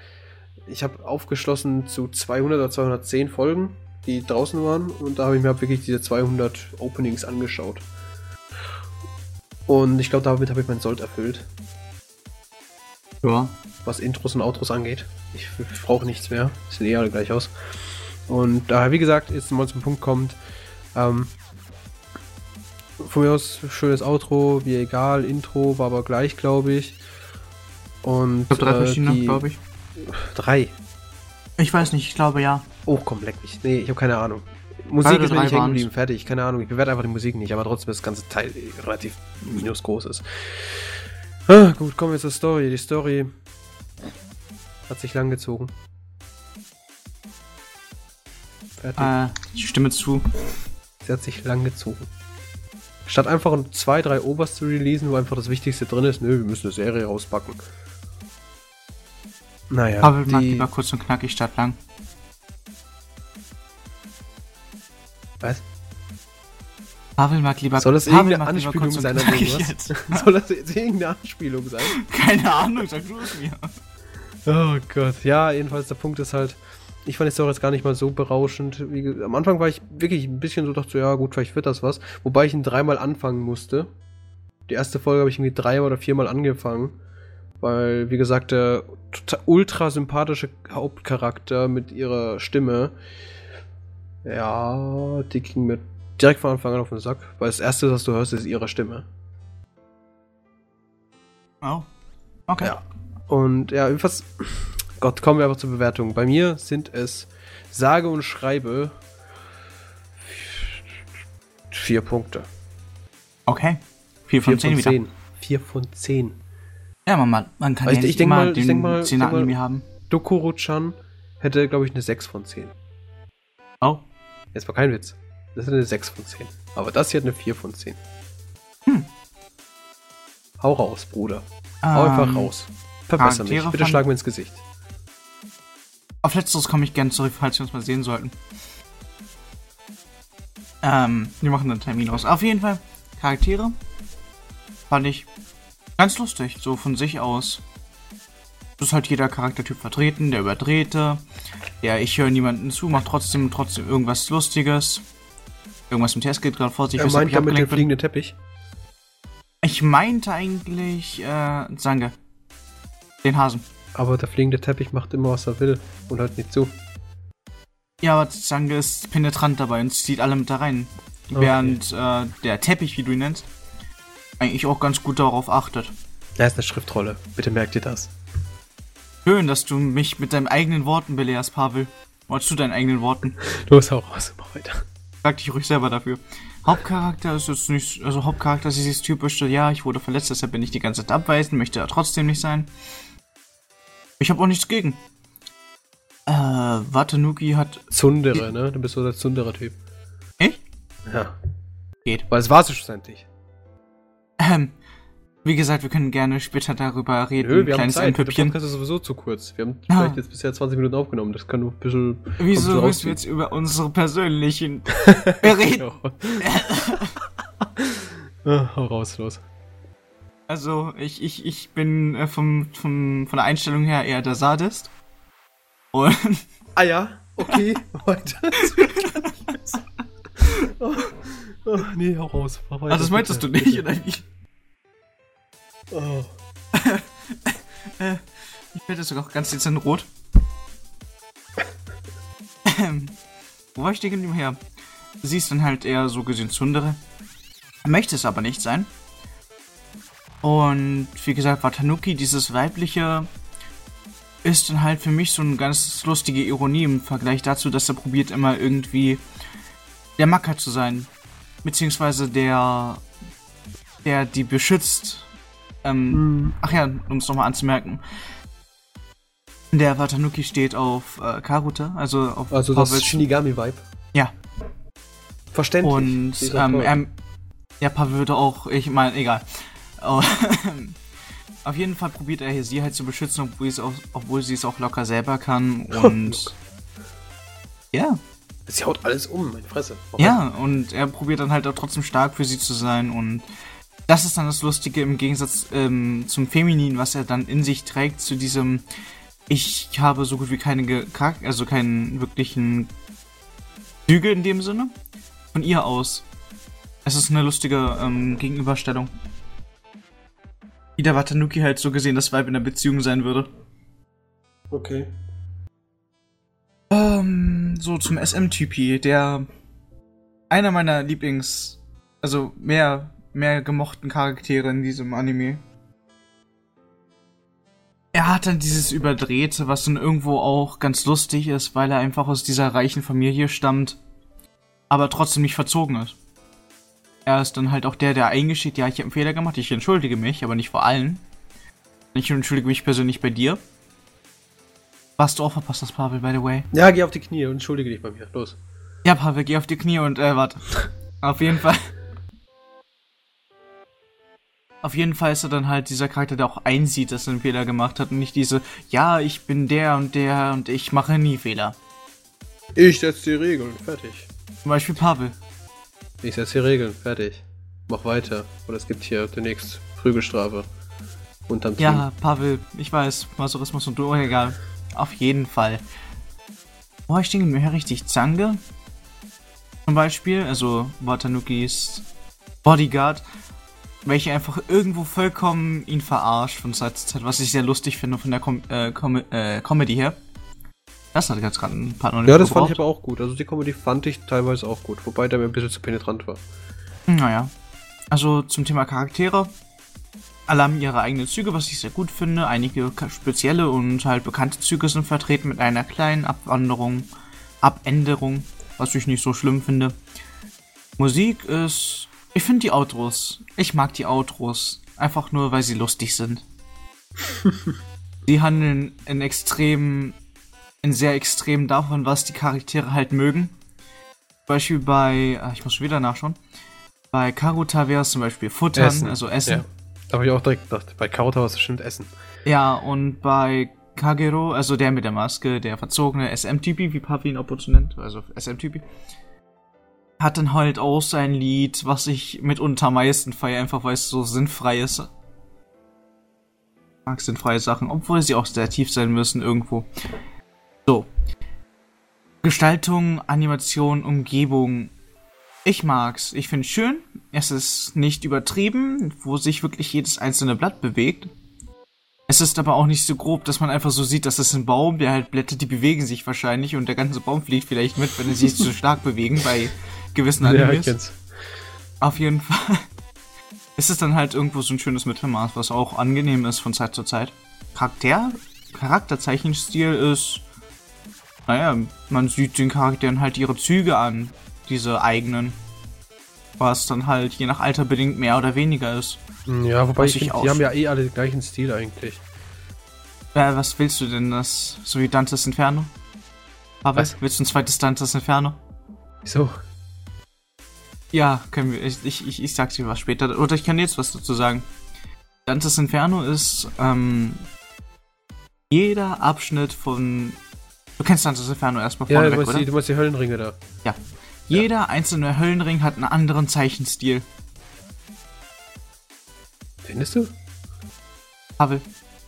Ich habe aufgeschlossen zu 200 oder 210 Folgen die draußen waren. Und da habe ich mir wirklich diese 200 Openings angeschaut. Und ich glaube, damit habe ich meinen Sold erfüllt. Ja. Was Intros und Outros angeht. Ich, ich brauche nichts mehr. Sehen eh alle gleich aus. Und daher, wie gesagt, jetzt mal zum Punkt kommt, ähm, von mir aus schönes Outro, wie egal, Intro war aber gleich, glaube ich. Und ich drei äh, verschiedene, glaube ich. Drei. Ich weiß nicht, ich glaube ja. Oh, komm, leck mich. Nee, ich habe keine Ahnung. Musik ist mir nicht hängen geblieben, fertig. Keine Ahnung, ich bewerte einfach die Musik nicht, aber trotzdem ist das ganze Teil relativ minus groß ist. Ah, gut, kommen wir zur Story. Die Story hat sich lang gezogen. Fertig. Äh, ich stimme zu. Sie hat sich lang gezogen. Statt einfach zwei, drei Obers zu releasen, wo einfach das Wichtigste drin ist, nö, wir müssen eine Serie rauspacken. Naja. Pavel mag lieber kurz und knackig statt lang. Was? Pavel mag lieber Soll das irgendeine Anspielung sein oder sowas? Soll das irgendeine Anspielung sein? Keine Ahnung, sag du es mir. Oh Gott. Ja, jedenfalls der Punkt ist halt, ich fand es doch jetzt gar nicht mal so berauschend. Wie, am Anfang war ich wirklich ein bisschen so, dachte so, ja gut, vielleicht wird das was. Wobei ich ihn dreimal anfangen musste. Die erste Folge habe ich irgendwie dreimal oder viermal angefangen. Weil, wie gesagt, der ultra sympathische Hauptcharakter mit ihrer Stimme, ja, die ging mir direkt von Anfang an auf den Sack. Weil das erste, was du hörst, ist ihre Stimme. Oh. Okay. Ja. Und ja, was. Gott, kommen wir einfach zur Bewertung. Bei mir sind es sage und schreibe vier Punkte. Okay. Vier von, vier zehn, von zehn. Vier von zehn. Ja, man, man kann also ja ich, nicht ich mal, den mal, 10 Anime haben. Dokuro-chan hätte, glaube ich, eine 6 von 10. Oh. Jetzt war kein Witz. Das ist eine 6 von 10. Aber das hier hat eine 4 von 10. Hm. Hau raus, Bruder. Hau ähm, einfach raus. Verbessere mich. Bitte schlag mir ins Gesicht. Auf letzteres komme ich gerne zurück, falls wir uns mal sehen sollten. Ähm, wir machen dann Termin aus. Auf jeden Fall, Charaktere fand ich ganz lustig, so von sich aus. Das ist halt jeder Charaktertyp vertreten, der Überdrehte, ja, ich höre niemanden zu, macht trotzdem trotzdem irgendwas Lustiges. Irgendwas im Test geht gerade vor sich. Er meint damit den fliegenden Teppich? Ich meinte eigentlich, äh, Zange. Den Hasen. Aber der fliegende Teppich macht immer, was er will und halt nicht zu. Ja, aber Zange ist penetrant dabei und zieht alle mit da rein. Okay. Während äh, der Teppich, wie du ihn nennst, eigentlich auch ganz gut darauf achtet. Er ist eine Schriftrolle. Bitte merkt ihr das. Schön, dass du mich mit deinen eigenen Worten belehrst, Pavel. Wolltest du deinen eigenen Worten? [LAUGHS] Los, auch raus, mach weiter. Sag dich ruhig selber dafür. Hauptcharakter ist jetzt nicht, also Hauptcharakter ist dieses typische, ja, ich wurde verletzt, deshalb bin ich die ganze Zeit abweisend, möchte er trotzdem nicht sein. Ich habe auch nichts gegen. Äh, Watanuki hat. Zundere, ne? Du bist so der Zundere-Typ. Ich? Ja. Geht. Weil es war so schlussendlich. Ähm, wie gesagt, wir können gerne später darüber reden. Nö, wir Kleines haben Zeit. Der Podcast ist sowieso zu kurz. Wir haben ah. vielleicht jetzt bisher 20 Minuten aufgenommen. Das kann nur ein bisschen... Wieso müssen wir jetzt über unsere persönlichen [LAUGHS] reden? [LAUGHS] ah, hau raus, los. Also, ich, ich, ich bin äh, vom, vom, von der Einstellung her eher der Sadist. Und... [LAUGHS] Ah ja, okay, [LAUGHS] weiter. [LAUGHS] oh, oh, nee, hau raus. Weiter, also das meintest bitte, du nicht, oder wie? Oh. ich werde sogar ganz dezent rot. Ähm, wo war ich denn her? Sie ist dann halt eher so gesehen Zundere. Möchte es aber nicht sein. Und wie gesagt, Watanuki, dieses weibliche, ist dann halt für mich so eine ganz lustige Ironie im Vergleich dazu, dass er probiert immer irgendwie der Macker zu sein. Beziehungsweise der, der die beschützt ähm, mhm. Ach ja, um es nochmal anzumerken. Der Watanuki steht auf äh, Karuta, also auf Also das Shinigami-Vibe. Ja. Verständlich. Und ähm, er, Ja, Pavel würde auch, ich meine, egal. Oh, [LAUGHS] Auf jeden Fall probiert er hier sie halt zu beschützen, obwohl, auch, obwohl sie es auch locker selber kann. [LAUGHS] Und. ja. Sie haut alles um, meine Fresse. Warum? Ja, und er probiert dann halt auch trotzdem stark für sie zu sein. Und das ist dann das Lustige im Gegensatz ähm, zum Feminin, was er dann in sich trägt, zu diesem. Ich habe so gut wie keine, also keinen wirklichen Züge in dem Sinne. Von ihr aus. Es ist eine lustige ähm, Gegenüberstellung der Watanuki halt so gesehen das Weib in der Beziehung sein würde. Okay. Ähm, so zum SM-Typi, der einer meiner Lieblings, also mehr, mehr gemochten Charaktere in diesem Anime. Er hat dann dieses Überdrehte, was dann irgendwo auch ganz lustig ist, weil er einfach aus dieser reichen Familie stammt, aber trotzdem nicht verzogen ist er ist dann halt auch der, der eingesteht, ja, ich habe einen Fehler gemacht, ich entschuldige mich, aber nicht vor allen. Ich entschuldige mich persönlich bei dir. Was du auch verpasst hast, Pavel, by the way. Ja, geh auf die Knie und entschuldige dich bei mir. Los. Ja, Pavel, geh auf die Knie und, äh, warte. [LAUGHS] auf jeden Fall. Auf jeden Fall ist er dann halt dieser Charakter, der auch einsieht, dass er einen Fehler gemacht hat und nicht diese, ja, ich bin der und der und ich mache nie Fehler. Ich setze die Regeln, fertig. Zum Beispiel Pavel. Ich setze die Regeln, fertig. Mach weiter. Oder es gibt hier demnächst Prügelstrafe. Unterm Team. Ja, Pavel, ich weiß, Masurismus und du, oh, egal. Auf jeden Fall. Boah, ich denke mir richtig. Zange zum Beispiel, also Watanukis Bodyguard, welche einfach irgendwo vollkommen ihn verarscht von Zeit zu Zeit, was ich sehr lustig finde von der Com äh, Com äh, Comedy her. Das hat jetzt gerade ein paar noch Ja, das gebraucht. fand ich aber auch gut. Also die Comedy fand ich teilweise auch gut, wobei der mir ein bisschen zu penetrant war. Naja. Also zum Thema Charaktere. Alle haben ihre eigenen Züge, was ich sehr gut finde. Einige spezielle und halt bekannte Züge sind vertreten mit einer kleinen Abwanderung, Abänderung, was ich nicht so schlimm finde. Musik ist. Ich finde die Outros. Ich mag die Outros. Einfach nur, weil sie lustig sind. [LAUGHS] sie handeln in extrem ein sehr extrem davon, was die Charaktere halt mögen. Zum Beispiel bei, ach, ich muss schon wieder nachschauen, bei Karuta wäre es zum Beispiel Futtern, essen. also Essen. Ja. Da habe ich auch direkt gedacht, bei Karuta war es bestimmt Essen. Ja, und bei Kagero, also der mit der Maske, der verzogene SM-Typi, wie Papi ihn nennt, also SM-Typi, hat dann halt auch sein Lied, was ich mitunter am meisten feiere, einfach weil es so sinnfrei ist. Ich mag sinnfreie Sachen, obwohl sie auch sehr tief sein müssen irgendwo. So. Gestaltung, Animation, Umgebung. Ich mag's. Ich find's schön. Es ist nicht übertrieben, wo sich wirklich jedes einzelne Blatt bewegt. Es ist aber auch nicht so grob, dass man einfach so sieht, dass es ein Baum, der halt Blätter, die bewegen sich wahrscheinlich und der ganze Baum fliegt vielleicht mit, wenn sie sich zu stark bewegen bei gewissen [LAUGHS] Animes. Ja, Auf jeden Fall. [LAUGHS] Es ist dann halt irgendwo so ein schönes Mittelmaß, was auch angenehm ist von Zeit zu Zeit. Charakter, Charakterzeichenstil ist naja, man sieht den Charakteren halt ihre Züge an, diese eigenen. Was dann halt je nach Alter bedingt mehr oder weniger ist. Ja, wobei ich, ich find, die haben ja eh alle den gleichen Stil eigentlich. Äh, was willst du denn? Das, so wie Dantes Inferno? Aber was? willst du ein zweites Dantes Inferno? Wieso? Ja, können wir. Ich, ich, ich sag's dir was später. Oder ich kann jetzt was dazu sagen. Dantes Inferno ist ähm, jeder Abschnitt von Du kennst Dantes Inferno erstmal vorne ja, du, weg, die, du meinst die Höllenringe da. Ja. Jeder ja. einzelne Höllenring hat einen anderen Zeichenstil. Findest du? Pavel.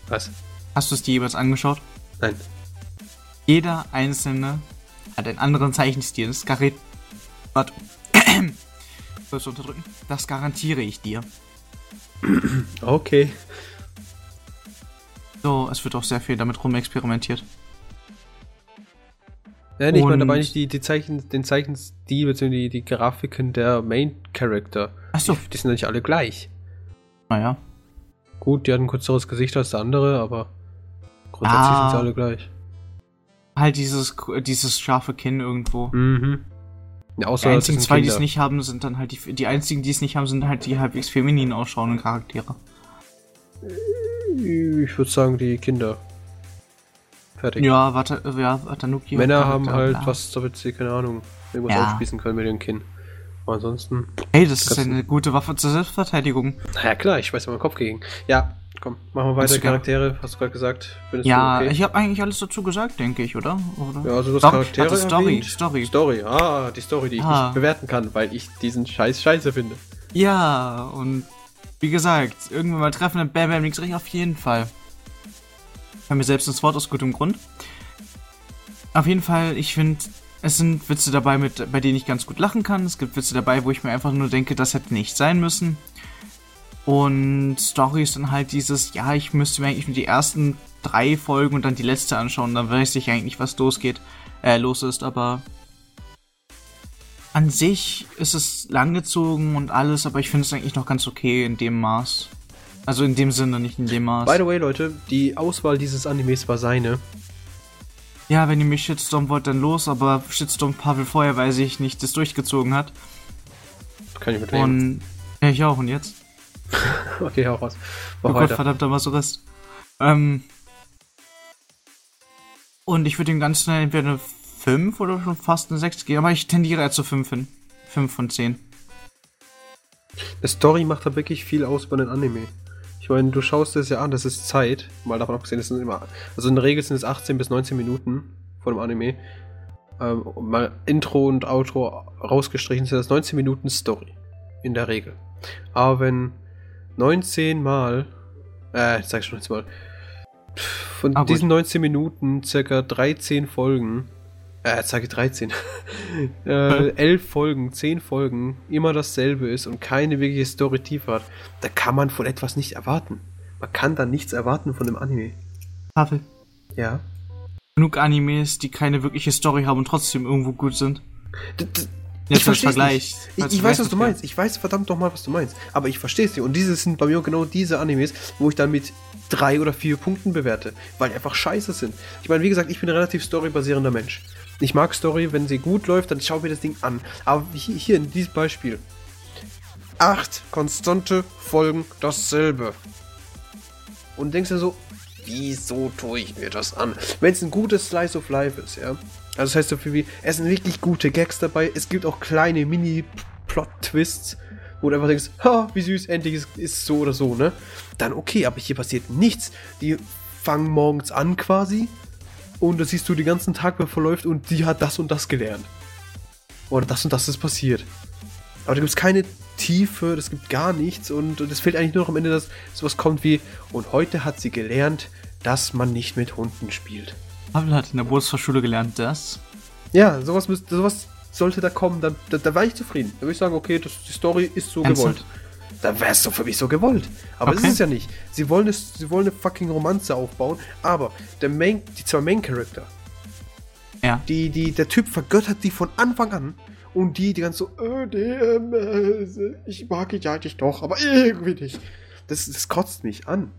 Was? Hast du es dir jeweils angeschaut? Nein. Jeder einzelne hat einen anderen Zeichenstil. Das garantiert. Warte. [CLEARS THROAT] Sollst du unterdrücken? Das garantiere ich dir. Okay. So, es wird auch sehr viel damit rumexperimentiert. Ja, nee, ich meine dabei nicht die, die Zeichen, den Zeichenstil bzw. Die, die Grafiken der Main Character. Achso. Die, die sind ja nicht alle gleich. Naja. Gut, die hat ein kürzeres Gesicht als der andere, aber grundsätzlich ah, sind sie alle gleich. Halt dieses, dieses scharfe Kinn irgendwo. Mhm. Ja, außer die einzigen zwei, die es nicht haben, sind dann halt die, die einzigen, die es nicht haben, sind halt die halbwegs feminin ausschauenden Charaktere. Ich würde sagen, die Kinder. Fertig. Ja, warte, ja, Watanuki. Männer haben halt bla. was, damit sie, keine Ahnung, irgendwas ja. aufspießen können mit dem Kinn. Aber ansonsten. Hey, das ist eine gute Waffe zur Selbstverteidigung. Naja, klar, ich weiß ja meinen Kopf gegen. Ja, komm, machen wir weiter. Charaktere, hast du gerade gesagt. Findest ja, okay? ich habe eigentlich alles dazu gesagt, denke ich, oder? oder? Ja, also das Charaktere. Also Story, Story. Story, ah, die Story, die ich ah. nicht bewerten kann, weil ich diesen Scheiß scheiße finde. Ja, und wie gesagt, irgendwann mal treffen, dann Bam Bam links rechts auf jeden Fall. Habe mir selbst das Wort aus gutem Grund. Auf jeden Fall, ich finde, es sind Witze dabei, mit, bei denen ich ganz gut lachen kann. Es gibt Witze dabei, wo ich mir einfach nur denke, das hätte nicht sein müssen. Und Story ist dann halt dieses, ja, ich müsste mir eigentlich nur die ersten drei Folgen und dann die letzte anschauen, dann weiß ich eigentlich, was losgeht, äh, los ist, aber an sich ist es langgezogen und alles, aber ich finde es eigentlich noch ganz okay in dem Maß. Also in dem Sinne, nicht in dem Maß. By the way, Leute, die Auswahl dieses Animes war seine. Ja, wenn ihr mich Shitstorm wollt, dann los, aber Shitstorm Pavel vorher, weil sich nicht das durchgezogen hat. Kann ich mit Und ja, ich auch, und jetzt? [LAUGHS] okay, hau raus. Mach oh Gott, verdammter Masochist. Ähm. Und ich würde dem ganz schnell entweder eine 5 oder schon fast eine 6 geben, aber ich tendiere eher zu 5 hin. 5 von 10. Die Story macht da wirklich viel aus bei den Anime. Ich meine, du schaust es ja an, das ist Zeit. Mal davon abgesehen, das sind immer. Also in der Regel sind es 18 bis 19 Minuten von dem Anime. Ähm, mal Intro und Outro rausgestrichen sind das 19 Minuten Story. In der Regel. Aber wenn 19 Mal. Äh, ich sag schon 19 Mal. Von ah, diesen 19 Minuten circa 13 Folgen äh, ich 13, [LAUGHS] äh, 11 Folgen, 10 Folgen immer dasselbe ist und keine wirkliche Story tief hat, da kann man von etwas nicht erwarten. Man kann da nichts erwarten von dem Anime. Tafel. Ja. Genug Animes, die keine wirkliche Story haben und trotzdem irgendwo gut sind. D Jetzt als Vergleich. Ich, ich weiß, was du meinst. Ich weiß verdammt doch mal, was du meinst. Aber ich verstehe es nicht. Und diese sind bei mir genau diese Animes, wo ich dann mit drei oder vier Punkten bewerte, weil die einfach scheiße sind. Ich meine, wie gesagt, ich bin ein relativ storybasierender Mensch. Ich mag Story, wenn sie gut läuft, dann schau mir das Ding an. Aber hier, in diesem Beispiel. Acht konstante Folgen dasselbe. Und denkst du so, wieso tue ich mir das an? Wenn es ein gutes Slice of Life ist, ja. Also das heißt so viel wie, es sind wirklich gute Gags dabei. Es gibt auch kleine Mini-Plot-Twists, wo du einfach denkst, ha, wie süß, endlich ist, ist so oder so, ne? Dann okay, aber hier passiert nichts. Die fangen morgens an quasi und da siehst du den ganzen Tag, wer verläuft und die hat das und das gelernt. Oder das und das ist passiert. Aber da gibt es keine Tiefe, das gibt gar nichts und es fehlt eigentlich nur noch am Ende, dass sowas kommt wie, und heute hat sie gelernt, dass man nicht mit Hunden spielt. Pavel hat in der Bootsfachschule gelernt, dass. Ja, sowas, sowas sollte da kommen, da, da, da war ich zufrieden. Da würde ich sagen, okay, das, die Story ist so Ernsthaft? gewollt dann wäre es doch für mich so gewollt. Aber okay. ist es ja nicht. Sie wollen, es, sie wollen eine fucking Romanze aufbauen, aber der Main, die zwei Main Character, ja. die, die, der Typ vergöttert die von Anfang an und die, die ganz so, äh, äh, ich mag dich eigentlich doch, aber irgendwie nicht. Das, das kotzt mich an.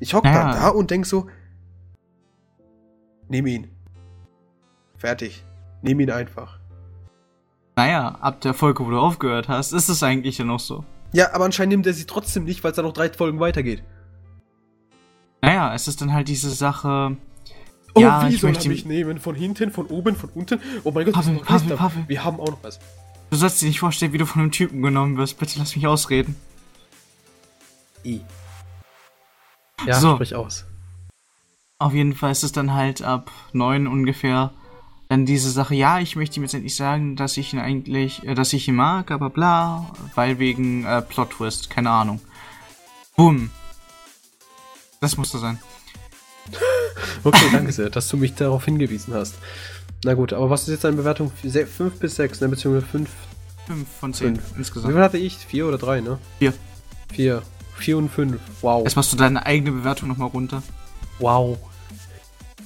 Ich hock ja. dann da und denk so, nimm ihn. Fertig. Nimm ihn einfach. Naja, ab der Folge, wo du aufgehört hast, ist es eigentlich ja noch so. Ja, aber anscheinend nimmt er sie trotzdem nicht, weil es da noch drei Folgen weitergeht. Naja, es ist dann halt diese Sache. Oh, ja, wie ich soll möchte er mich nehmen? Von hinten, von oben, von unten? Oh mein Gott, Pavel, Pavel, Pavel. wir haben auch noch was. Du sollst dir nicht vorstellen, wie du von einem Typen genommen wirst. Bitte lass mich ausreden. I. Ja, so. sprich aus. Auf jeden Fall ist es dann halt ab neun ungefähr dann diese Sache, ja, ich möchte ihm jetzt endlich sagen, dass ich ihn eigentlich, äh, dass ich ihn mag, aber bla, weil wegen äh, Plot Twist, keine Ahnung. Boom. Das musste sein. [LAUGHS] okay, danke sehr, dass du mich darauf hingewiesen hast. Na gut, aber was ist jetzt deine Bewertung? 5 bis 6, ne? Beziehungsweise 5? 5 von 10 fünf. insgesamt. Wie viel hatte ich? 4 oder 3, ne? 4. 4. 4 und 5. Wow. Jetzt machst du deine eigene Bewertung nochmal runter. Wow.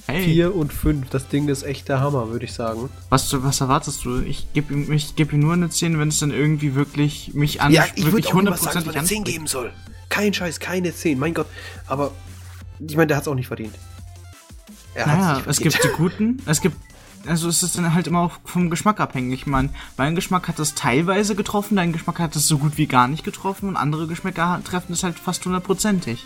Hey. 4 und 5, das Ding ist echt der Hammer, würde ich sagen. Was, was erwartest du? Ich gebe ihm, geb ihm nur eine 10, wenn es dann irgendwie wirklich mich an ja, ich wirklich hundertprozentig sagen, eine 10 geben soll. Kein Scheiß, keine 10, mein Gott. Aber ich meine, der hat es auch nicht verdient. Er naja, es gibt die Guten, es gibt also es ist dann halt immer auch vom Geschmack abhängig. Ich meine, mein Geschmack hat es teilweise getroffen, dein Geschmack hat es so gut wie gar nicht getroffen und andere Geschmäcker treffen es halt fast hundertprozentig.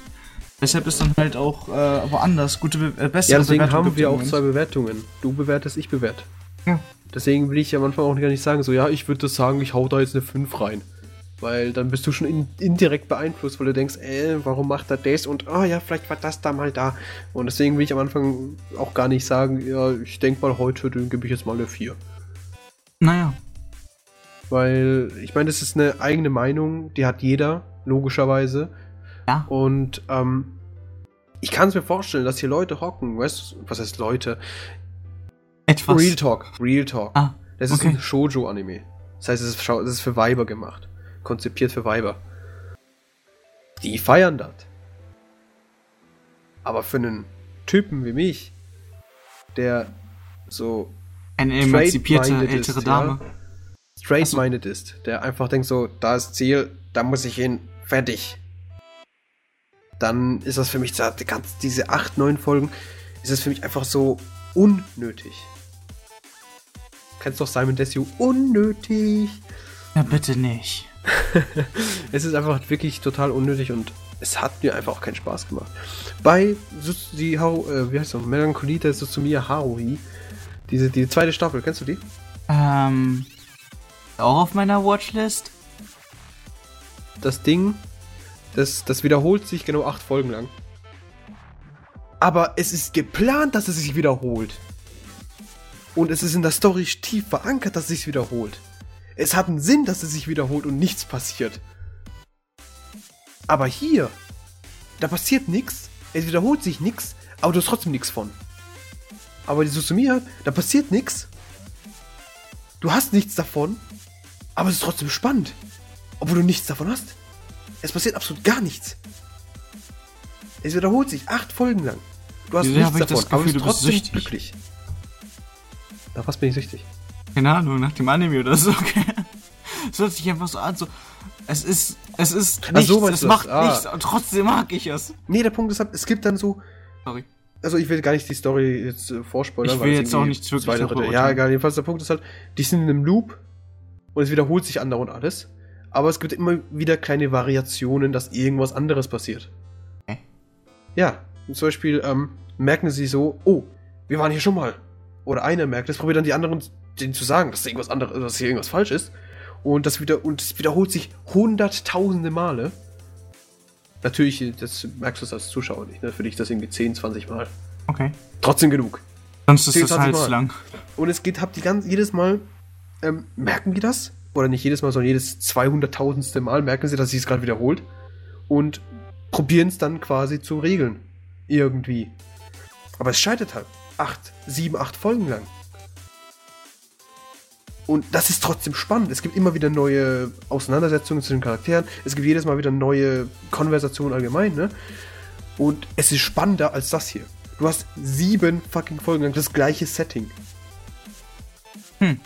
Deshalb ist dann halt auch äh, woanders gute, äh, bessere Ja, deswegen Bewertung haben wir auch zwei Bewertungen. Du bewertest, ich bewerte. Ja. Deswegen will ich am Anfang auch gar nicht sagen, so, ja, ich würde sagen, ich hau da jetzt eine 5 rein. Weil dann bist du schon in, indirekt beeinflusst, weil du denkst, äh, warum macht er das und, oh, ja, vielleicht war das da mal da. Und deswegen will ich am Anfang auch gar nicht sagen, ja, ich denke mal heute, dann gebe ich jetzt mal eine 4. Naja. Weil, ich meine, das ist eine eigene Meinung, die hat jeder, logischerweise. Ja. Und, ähm, ich kann es mir vorstellen, dass hier Leute hocken, weißt du, was heißt Leute? Etwas. Real Talk, Real Talk. Ah, Das ist okay. ein Shoujo-Anime. Das heißt, es ist, es ist für Weiber gemacht. Konzipiert für Weiber. Die feiern das. Aber für einen Typen wie mich, der so eine emanzipierte straight-minded ist, ältere ja. Dame. straight-minded ist, der einfach denkt so, da ist Ziel, da muss ich hin, fertig. Dann ist das für mich, die ganz- diese acht, neun Folgen, ist das für mich einfach so unnötig. Kennst doch Simon Desue? Unnötig. Ja, bitte nicht. [LAUGHS] Es ist einfach wirklich total unnötig und es hat mir einfach auch keinen Spaß gemacht. Bei Suzuki Haru, äh, wie heißt das? Melancholie der Suzumiya Haruhi, diese, die zweite Staffel, kennst du die? Ähm, auch auf meiner Watchlist? das Ding, das, das wiederholt sich genau acht Folgen lang. Aber es ist geplant, dass es sich wiederholt. Und es ist in der Story tief verankert, dass es sich wiederholt. Es hat einen Sinn, dass es sich wiederholt und nichts passiert. Aber hier, da passiert nichts, es wiederholt sich nichts, aber du hast trotzdem nichts von. Aber die Susumiya, da passiert nichts. Du hast nichts davon, aber es ist trotzdem spannend. Obwohl du nichts davon hast. Es passiert absolut gar nichts. Es wiederholt sich acht Folgen lang. Du hast Wieso nichts davon, das aber Gefühl, bist du bist trotzdem süchtig? glücklich. Na, was bin ich süchtig? Keine Ahnung, nach dem Anime oder so. [LAUGHS] Es hört sich einfach so an, so. Es ist, es ist Ach nichts, so, es macht Ah. nichts und trotzdem mag ich es. Nee, der Punkt ist, halt, es gibt dann so, Sorry. also ich will gar nicht die Story jetzt äh, vorspoilern. Ich will jetzt auch nichts wirklich dritte- Ja, egal, jedenfalls der Punkt ist halt, die sind in einem Loop und es wiederholt sich andauernd alles. Aber es gibt immer wieder kleine Variationen, dass irgendwas anderes passiert. Hä? Ja, zum Beispiel ähm, merken sie so, oh, wir waren hier schon mal. Oder einer merkt es, probiert dann die anderen denen zu sagen, dass irgendwas anderes, dass hier irgendwas falsch ist. Und das wieder und es wiederholt sich hunderttausende Male. Natürlich, das merkst du als Zuschauer nicht, ne? Für dich das irgendwie 10, 20 Mal. Okay. Trotzdem genug. Sonst ist 10, das 20 halt lang. Und es geht, habt die ganz, jedes Mal, ähm, merken die das? Oder nicht jedes Mal, sondern jedes 200.000. Mal merken sie, dass sich es gerade wiederholt. Und probieren es dann quasi zu regeln. Irgendwie. Aber es scheitert halt. Acht, sieben, acht Folgen lang. Und das ist trotzdem spannend. Es gibt immer wieder neue Auseinandersetzungen zu den Charakteren. Es gibt jedes Mal wieder neue Konversationen allgemein, ne? Und es ist spannender als das hier. Du hast sieben fucking Folgen lang das gleiche Setting. Hm.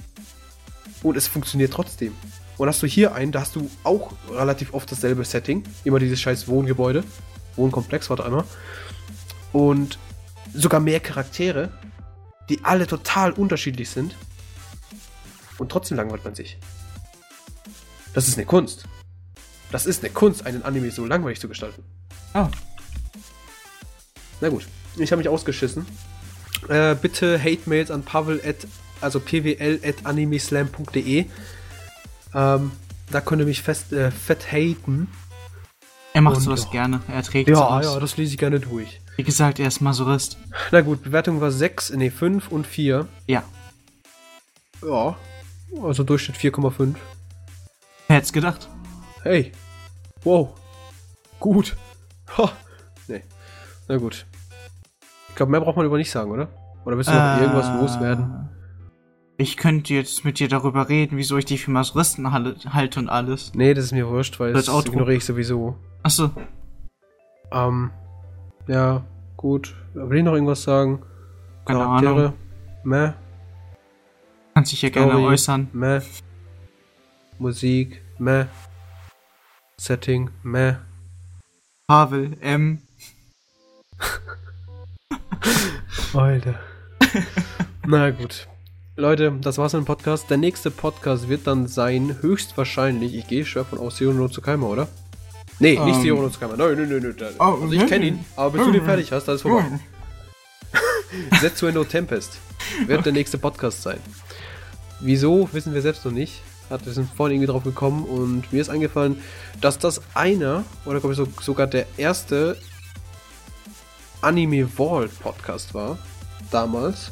Und es funktioniert trotzdem. Und hast du hier einen, da hast du auch relativ oft dasselbe Setting. Immer dieses scheiß Wohngebäude. Wohnkomplex, warte einmal. Und sogar mehr Charaktere, die alle total unterschiedlich sind. Und trotzdem langweilt man sich. Das ist eine Kunst. Das ist eine Kunst, einen Anime so langweilig zu gestalten. Oh. Na gut, ich habe mich ausgeschissen. Äh, bitte Hate-Mails an pavel at, also pwl at animeslam.de. Ähm, da könnt ihr mich fest, äh, fett haten. Er macht Und sowas ja. gerne. Er trägt Ja, sowas. ja, das lese ich gerne durch. Wie gesagt, er ist Masurist. Na gut, Bewertung war 6, nee, 5 und 4. Ja. Ja, also Durchschnitt 4,5. Wer hätte gedacht? Hey, wow, gut. Ha, nee, na gut. Ich glaube, mehr braucht man über nicht sagen, oder? Oder willst du noch Äh, irgendwas loswerden? Ich könnte jetzt mit dir darüber reden, wieso ich dich für Masuristen halte, halte und alles. Nee, das ist mir wurscht, weil Das das ignoriere ich sowieso. Achso, Ähm, ja, gut. Will ich noch irgendwas sagen? Keine Charaktere? Meh, kannst dich ja gerne Story? äußern. meh. Musik, meh. Setting, meh. Pavel, M. [LAUGHS] Alter. [LAUGHS] Na gut. Leute, das war's mit dem Podcast. Der nächste Podcast wird dann sein, höchstwahrscheinlich, ich gehe schwer von aus, Zero no Tsukaimer, oder? Nee, nicht Ähm. Zero no Tsukaimer. Nein, nein, nein, nein. Oh, also ich kenne ihn, aber bis du den fertig hast, dann ist vorbei. [LAUGHS] Setsueno Tempest wird der nächste Podcast sein. Wieso, wissen wir selbst noch nicht. Hat, wir sind vorhin irgendwie drauf gekommen und mir ist eingefallen, dass das einer, oder glaube ich so, sogar der erste Anime Vault Podcast war. Damals.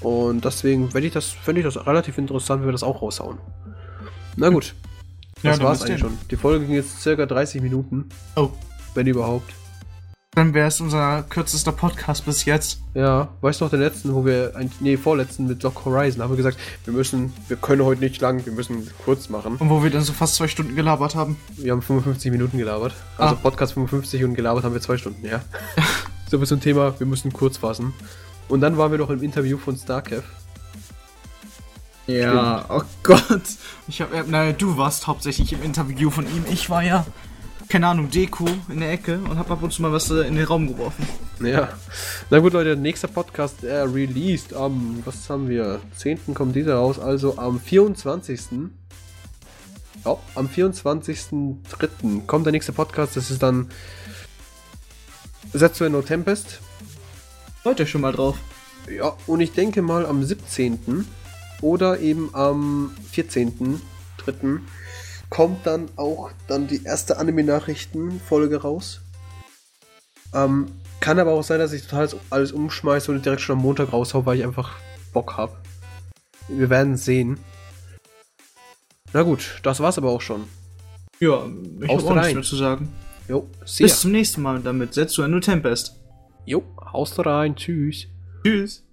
Und deswegen fände ich, das, fänd ich das relativ interessant, wenn wir das auch raushauen. Na gut. Das war's eigentlich schon. Die Folge ging jetzt circa 30 Minuten, Oh, wenn überhaupt. dann wäre es unser kürzester Podcast bis jetzt. Ja, weißt du noch den letzten, wo wir, nee, vorletzten mit Doc Horizon, haben wir gesagt, wir müssen, wir können heute nicht lang, wir müssen kurz machen. Und wo wir dann so fast zwei Stunden gelabert haben. Wir haben 55 Minuten gelabert. Also Ah. Podcast 55 und gelabert haben wir zwei Stunden, ja. [LAUGHS] so bis zum Thema, wir müssen kurz fassen. Und dann waren wir noch im Interview von Starkev. Ja, oh Gott. Ich hab, äh, naja, du warst hauptsächlich im Interview von ihm. Ich war ja, keine Ahnung, Deko in der Ecke und hab ab und zu mal was äh, in den Raum geworfen. Ja. Na gut, Leute, nächster Podcast äh, released am, was haben wir? 10. kommt dieser raus, also am 24. Ja, am 24.03. kommt der nächste Podcast. Das ist dann Setsu no Tempest. Freut euch schon mal drauf. Ja, und ich denke mal am 17. oder eben am 14.03. kommt dann auch dann die erste Anime-Nachrichten-Folge raus. Ähm, kann aber auch sein, dass ich total alles umschmeiße und direkt schon am Montag raushau, weil ich einfach Bock habe. Wir werden sehen. Na gut, das war's aber auch schon. Ja, ich Haust hab auch nichts mehr zu sagen. Jo. Bis zum nächsten Mal damit. Setzt du ein nur Tempest. Jo, haust rein, tschüss. Tschüss.